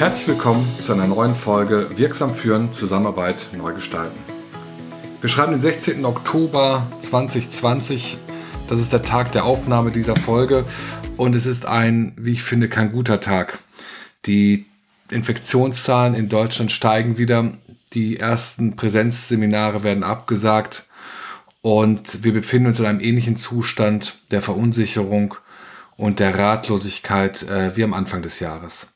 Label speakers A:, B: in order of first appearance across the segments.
A: Herzlich willkommen zu einer neuen Folge Wirksam führen, Zusammenarbeit neu gestalten. Wir schreiben den 16. Oktober 2020. Das ist der Tag der Aufnahme dieser Folge und es ist ein, wie ich finde, kein guter Tag. Die Infektionszahlen in Deutschland steigen wieder. Die ersten Präsenzseminare werden abgesagt und wir befinden uns in einem ähnlichen Zustand der Verunsicherung und der Ratlosigkeit äh, wie am Anfang des Jahres.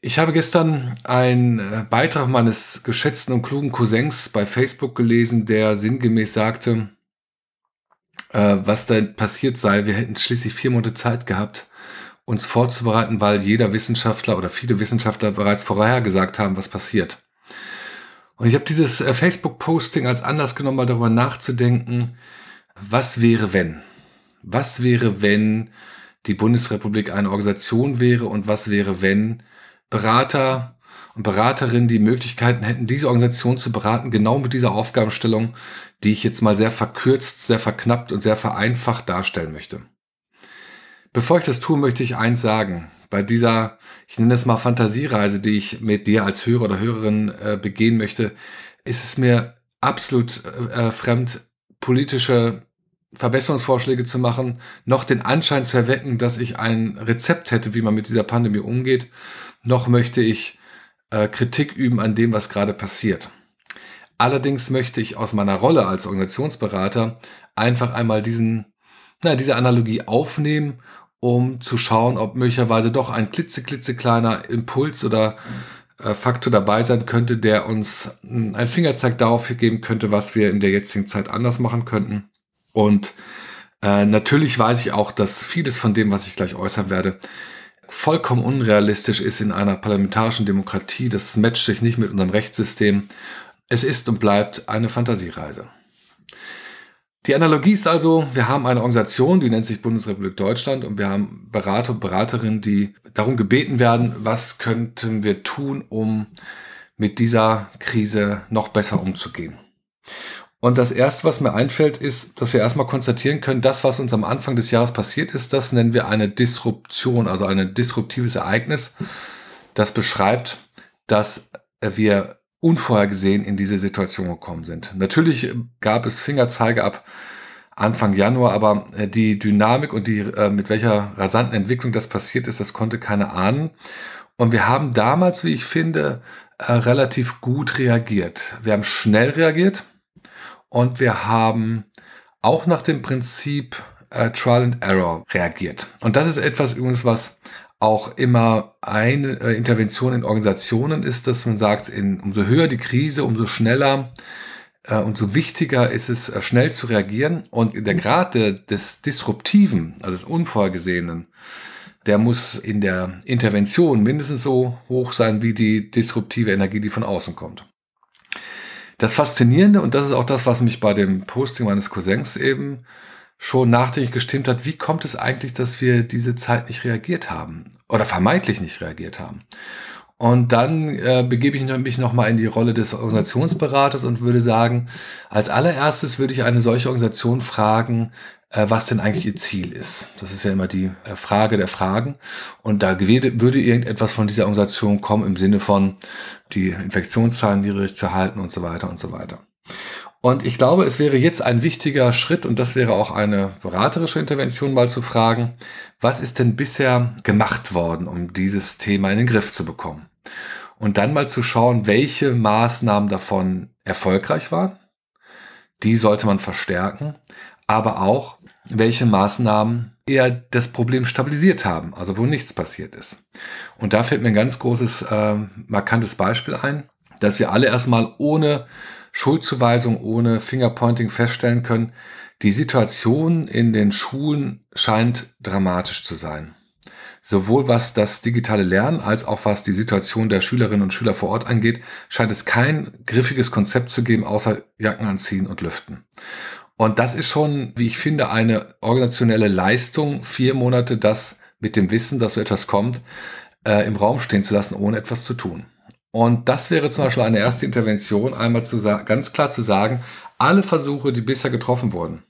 A: Ich habe gestern einen äh, Beitrag meines geschätzten und klugen Cousins bei Facebook gelesen, der sinngemäß sagte, äh, was da passiert sei. Wir hätten schließlich vier Monate Zeit gehabt, uns vorzubereiten, weil jeder Wissenschaftler oder viele Wissenschaftler bereits vorhergesagt haben, was passiert. Und ich habe dieses äh, Facebook-Posting als Anlass genommen, mal darüber nachzudenken, was wäre, wenn? Was wäre, wenn die Bundesrepublik eine Organisation wäre und was wäre, wenn Berater und Beraterinnen die Möglichkeiten hätten, diese Organisation zu beraten, genau mit dieser Aufgabenstellung, die ich jetzt mal sehr verkürzt, sehr verknappt und sehr vereinfacht darstellen möchte. Bevor ich das tue, möchte ich eins sagen. Bei dieser, ich nenne es mal Fantasiereise, die ich mit dir als Hörer oder Hörerin äh, begehen möchte, ist es mir absolut äh, fremd, politische Verbesserungsvorschläge zu machen, noch den Anschein zu erwecken, dass ich ein Rezept hätte, wie man mit dieser Pandemie umgeht noch möchte ich äh, Kritik üben an dem, was gerade passiert. Allerdings möchte ich aus meiner Rolle als Organisationsberater einfach einmal diesen, na, diese Analogie aufnehmen, um zu schauen, ob möglicherweise doch ein klitzeklitzekleiner Impuls oder äh, Faktor dabei sein könnte, der uns mh, hm, einen Fingerzeig darauf geben könnte, was wir in der jetzigen Zeit anders machen könnten. Und äh, natürlich weiß ich auch, dass vieles von dem, was ich gleich äußern werde, vollkommen unrealistisch ist in einer parlamentarischen Demokratie. Das matcht sich nicht mit unserem Rechtssystem. Es ist und bleibt eine Fantasiereise. Die Analogie ist also, wir haben eine Organisation, die nennt sich Bundesrepublik Deutschland und wir haben Berater und Beraterinnen, die darum gebeten werden, was könnten wir tun, um mit dieser Krise noch besser umzugehen. Und das erste, was mir einfällt, ist, dass wir erstmal konstatieren können, das, was uns am Anfang des Jahres passiert ist, das nennen wir eine Disruption, also ein disruptives Ereignis. Das beschreibt, dass wir unvorhergesehen in diese Situation gekommen sind. Natürlich gab es Fingerzeige ab Anfang Januar, aber äh, die Dynamik und die, äh, mit welcher rasanten Entwicklung das passiert ist, das konnte keiner ahnen. Und wir haben damals, wie ich finde, äh, relativ gut reagiert. Wir haben schnell reagiert und wir haben auch nach dem Prinzip äh, Trial and Error reagiert. Und das ist etwas übrigens, was auch immer eine äh, Intervention in Organisationen ist, dass man sagt, in, umso höher die Krise, umso schneller äh, umso wichtiger ist es, äh, schnell zu reagieren. Und der Grad de, des Disruptiven, also des Unvorgesehenen, der muss in der Intervention mindestens so hoch sein wie die disruptive Energie, die von außen kommt. Das Faszinierende, und das ist auch das, was mich bei dem Posting meines Cousins eben schon nachdenklich gestimmt hat, wie kommt es eigentlich, dass wir diese Zeit nicht reagiert haben oder vermeintlich nicht reagiert haben? Und dann äh, begebe ich mich nochmal in die Rolle des Organisationsberaters und würde sagen, als allererstes würde ich eine solche Organisation fragen, äh, was denn eigentlich ihr Ziel ist. Das ist ja immer die äh, Frage der Fragen. Und da würde irgendetwas von dieser Organisation kommen im Sinne von die Infektionszahlen niedrig zu halten und so weiter und so weiter. Und ich glaube, es wäre jetzt ein wichtiger Schritt, und das wäre auch eine beraterische Intervention, mal zu fragen, was ist denn bisher gemacht worden, um dieses Thema in den Griff zu bekommen? Und dann mal zu schauen, welche Maßnahmen davon erfolgreich waren. Die sollte man verstärken, aber auch, welche Maßnahmen eher das Problem stabilisiert haben, also wo nichts passiert ist. Und da fällt mir ein ganz großes, äh, markantes Beispiel ein, dass wir alle erstmal ohne Schuldzuweisung, ohne Fingerpointing feststellen können, die Situation in den Schulen scheint dramatisch zu sein. Sowohl was das digitale Lernen als auch was die Situation der Schülerinnen und Schüler vor Ort angeht, scheint es kein griffiges Konzept zu geben, außer Jacken anziehen und lüften. Und das ist schon, wie ich finde, eine organisationelle Leistung, vier Monate das mit dem Wissen, dass so etwas kommt, äh, im Raum stehen zu lassen, ohne etwas zu tun. Und das wäre zum Beispiel eine erste Intervention, einmal zu ganz klar zu sagen, alle Versuche, die bisher getroffen wurden,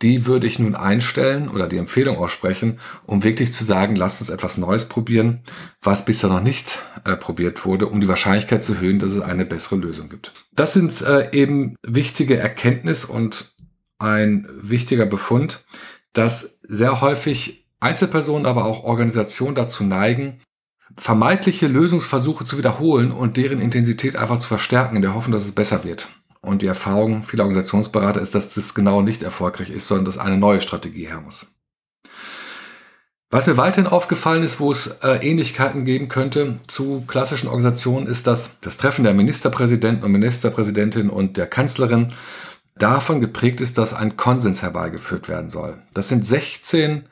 A: die würde ich nun einstellen oder die Empfehlung aussprechen, um wirklich zu sagen, lasst uns etwas Neues probieren, was bisher noch nicht äh, probiert wurde, um die Wahrscheinlichkeit zu erhöhen, dass es eine bessere Lösung gibt. Das sind äh, eben wichtige Erkenntnis und ein wichtiger Befund, dass sehr häufig Einzelpersonen, aber auch Organisationen dazu neigen, vermeintliche Lösungsversuche zu wiederholen und deren Intensität einfach zu verstärken, in der Hoffnung, dass es besser wird. Und die Erfahrung vieler Organisationsberater ist, dass das genau nicht erfolgreich ist, sondern dass eine neue Strategie her muss. Was mir weiterhin aufgefallen ist, wo es äh, Ähnlichkeiten geben könnte zu klassischen Organisationen, ist, dass das Treffen der Ministerpräsidenten und Ministerpräsidentin und der Kanzlerin davon geprägt ist, dass ein Konsens herbeigeführt werden soll. Das sind 16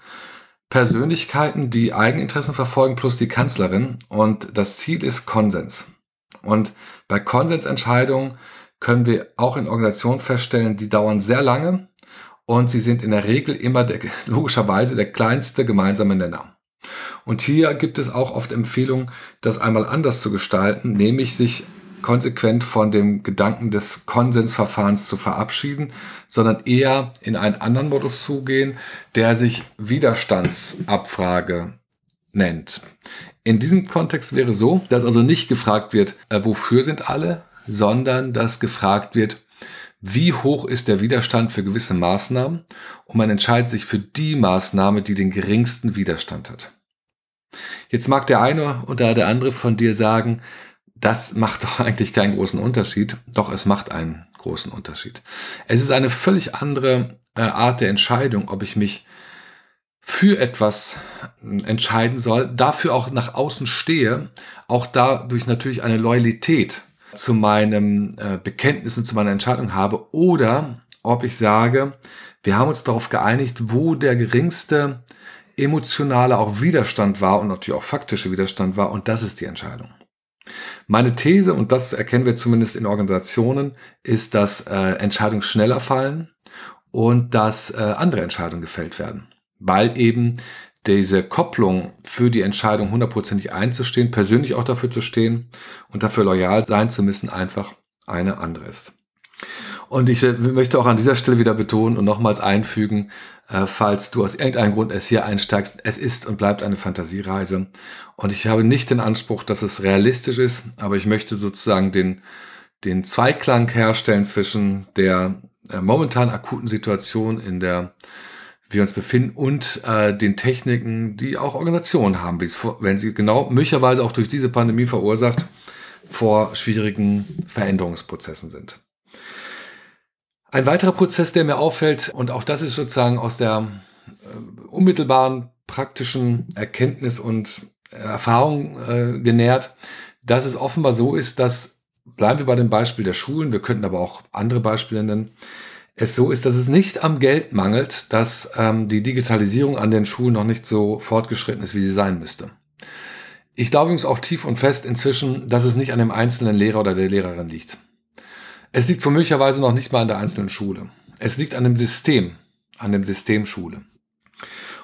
A: Persönlichkeiten, die Eigeninteressen verfolgen, plus die Kanzlerin. Und das Ziel ist Konsens. Und bei Konsensentscheidungen können wir auch in Organisationen feststellen, die dauern sehr lange und sie sind in der Regel immer der, logischerweise der kleinste gemeinsame Nenner. Und hier gibt es auch oft Empfehlungen, das einmal anders zu gestalten, nämlich sich konsequent von dem Gedanken des Konsensverfahrens zu verabschieden, sondern eher in einen anderen Modus zugehen, der sich Widerstandsabfrage nennt. In diesem Kontext wäre so, dass also nicht gefragt wird, äh, wofür sind alle, sondern dass gefragt wird, wie hoch ist der Widerstand für gewisse Maßnahmen und man entscheidet sich für die Maßnahme, die den geringsten Widerstand hat. Jetzt mag der eine oder der andere von dir sagen, das macht doch eigentlich keinen großen Unterschied. Doch es macht einen großen Unterschied. Es ist eine völlig andere äh, Art der Entscheidung, ob ich mich für etwas äh, entscheiden soll, dafür auch nach außen stehe, auch dadurch natürlich eine Loyalität zu meinem äh, Bekenntnis und zu meiner Entscheidung habe oder ob ich sage, wir haben uns darauf geeinigt, wo der geringste emotionale auch Widerstand war und natürlich auch faktische Widerstand war und das ist die Entscheidung. Meine These, und das erkennen wir zumindest in Organisationen, ist, dass äh, Entscheidungen schneller fallen und dass äh, andere Entscheidungen gefällt werden, weil eben diese Kopplung für die Entscheidung hundertprozentig einzustehen, persönlich auch dafür zu stehen und dafür loyal sein zu müssen, einfach eine andere ist. Und ich möchte auch an dieser Stelle wieder betonen und nochmals einfügen, äh, falls du aus irgendeinem Grund es hier einsteigst, es ist und bleibt eine Fantasiereise. Und ich habe nicht den Anspruch, dass es realistisch ist, aber ich möchte sozusagen den, den Zweiklang herstellen zwischen der äh, momentan akuten Situation, in der wir uns befinden und äh, den Techniken, die auch Organisationen haben, wenn sie genau möglicherweise auch durch diese Pandemie verursacht, vor schwierigen Veränderungsprozessen sind. Ein weiterer Prozess, der mir auffällt, und auch das ist sozusagen aus der äh, unmittelbaren praktischen Erkenntnis und Erfahrung äh, genährt, dass es offenbar so ist, dass, bleiben wir bei dem Beispiel der Schulen, wir könnten aber auch andere Beispiele nennen, es so ist, dass es nicht am Geld mangelt, dass ähm, die Digitalisierung an den Schulen noch nicht so fortgeschritten ist, wie sie sein müsste. Ich glaube übrigens auch tief und fest inzwischen, dass es nicht an dem einzelnen Lehrer oder der Lehrerin liegt. Es liegt womöglicherweise noch nicht mal an der einzelnen Schule. Es liegt an dem System, an dem System Schule.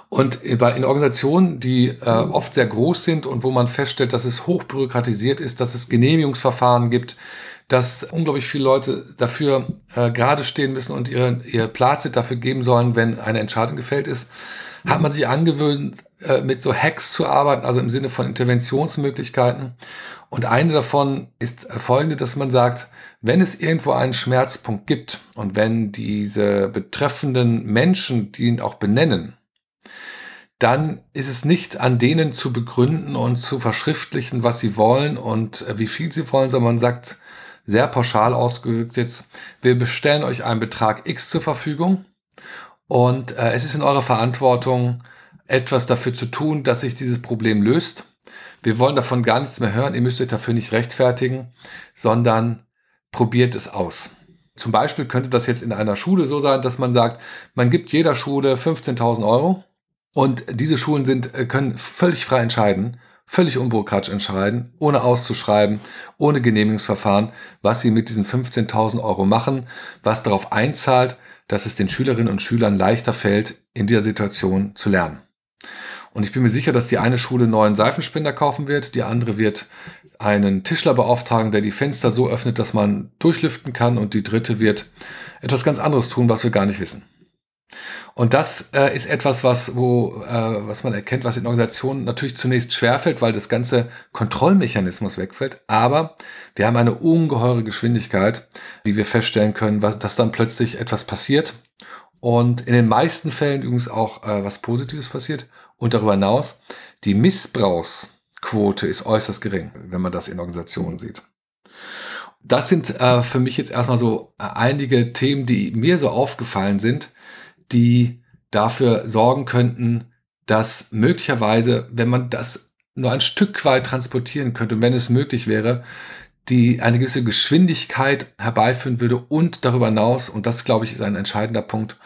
A: Und in Organisationen, die äh, oft sehr groß sind und wo man feststellt, dass es hochbürokratisiert ist, dass es Genehmigungsverfahren gibt, dass unglaublich viele Leute dafür äh, gerade stehen müssen und ihre, ihr Platz dafür geben sollen, wenn eine Entscheidung gefällt ist, hat man sich angewöhnt, äh, mit so Hacks zu arbeiten, also im Sinne von Interventionsmöglichkeiten. Und eine davon ist folgende, dass man sagt, wenn es irgendwo einen Schmerzpunkt gibt und wenn diese betreffenden Menschen, die ihn auch benennen, dann ist es nicht an denen zu begründen und zu verschriftlichen, was sie wollen und äh, wie viel sie wollen, sondern man sagt sehr pauschal ausgedrückt jetzt, wir bestellen euch einen Betrag X zur Verfügung und äh, es ist in eurer Verantwortung, etwas dafür zu tun, dass sich dieses Problem löst. Wir wollen davon gar nichts mehr hören, ihr müsst euch dafür nicht rechtfertigen, sondern probiert es aus. Zum Beispiel könnte das jetzt in einer Schule so sein, dass man sagt, man gibt jeder Schule 15.000 Euro und diese Schulen sind, äh, können völlig frei entscheiden, völlig unbürokratisch entscheiden, ohne auszuschreiben, ohne Genehmigungsverfahren, was sie mit diesen 15.000 Euro machen, was darauf einzahlt, dass es den Schülerinnen und Schülern leichter fällt, in dieser Situation zu lernen. Und ich bin mir sicher, dass die eine Schule neuen Seifenspender kaufen wird, die andere wird einen Tischler beauftragen, der die Fenster so öffnet, dass man durchlüften kann und die dritte wird etwas ganz anderes tun, was wir gar nicht wissen. Und das äh, ist etwas, was, wo, äh, was man erkennt, was in Organisationen natürlich zunächst schwerfällt, weil das ganze Kontrollmechanismus wegfällt. Aber wir haben eine ungeheure Geschwindigkeit, die wir feststellen können, was, dass dann plötzlich etwas passiert. Und in den meisten Fällen übrigens auch äh, was Positives passiert. Und darüber hinaus, die Missbrauchsquote ist äußerst gering, wenn man das in Organisationen sieht. Das sind äh, für mich jetzt erstmal so äh, einige Themen, die mir so aufgefallen sind, die dafür sorgen könnten, dass möglicherweise, wenn man das nur ein Stück weit transportieren könnte, wenn es möglich wäre, die eine gewisse Geschwindigkeit herbeiführen würde und darüber hinaus, und das glaube ich ist ein entscheidender Punkt,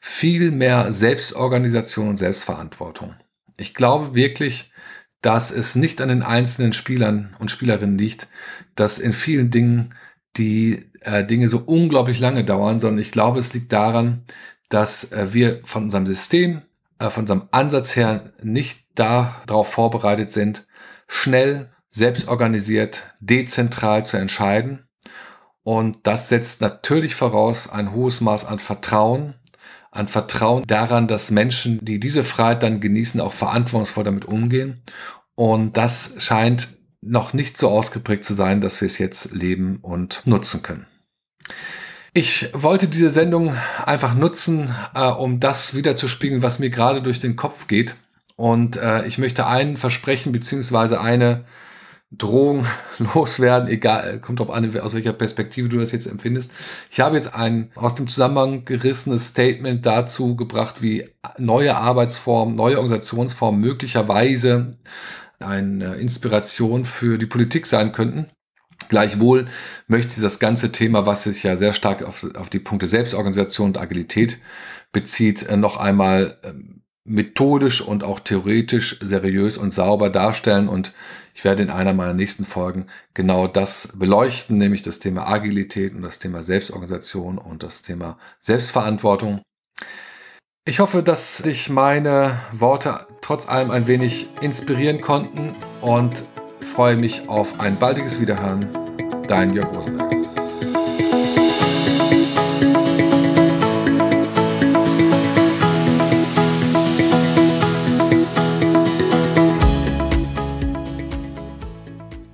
A: viel mehr Selbstorganisation und Selbstverantwortung. Ich glaube wirklich, dass es nicht an den einzelnen Spielern und Spielerinnen liegt, dass in vielen Dingen die äh, Dinge so unglaublich lange dauern, sondern ich glaube, es liegt daran, dass äh, wir von unserem System, äh, von unserem Ansatz her nicht darauf vorbereitet sind, schnell, selbstorganisiert, dezentral zu entscheiden. Und das setzt natürlich voraus ein hohes Maß an Vertrauen, an Vertrauen daran, dass Menschen, die diese Freiheit dann genießen, auch verantwortungsvoll damit umgehen. Und das scheint noch nicht so ausgeprägt zu sein, dass wir es jetzt leben und nutzen können. Ich wollte diese Sendung einfach nutzen, äh, um das wiederzuspiegeln, was mir gerade durch den Kopf geht. Und äh, ich möchte einen Versprechen beziehungsweise eine Drohung loswerden, egal, kommt drauf an, aus welcher Perspektive du das jetzt empfindest. Ich habe jetzt ein aus dem Zusammenhang gerissenes Statement dazu gebracht, wie neue Arbeitsformen, neue Organisationsformen möglicherweise eine Inspiration für die Politik sein könnten. Gleichwohl möchte das ganze Thema, was sich ja sehr stark auf, auf die Punkte Selbstorganisation und Agilität bezieht, äh, noch einmal ähm, methodisch und auch theoretisch seriös und sauber darstellen. Und ich werde in einer meiner nächsten Folgen genau das beleuchten, nämlich das Thema Agilität und das Thema Selbstorganisation und das Thema Selbstverantwortung. Ich hoffe, dass dich meine Worte trotz allem ein wenig inspirieren konnten und ich freue mich auf ein baldiges Wiederhören. Dein Jörg Rosenberg.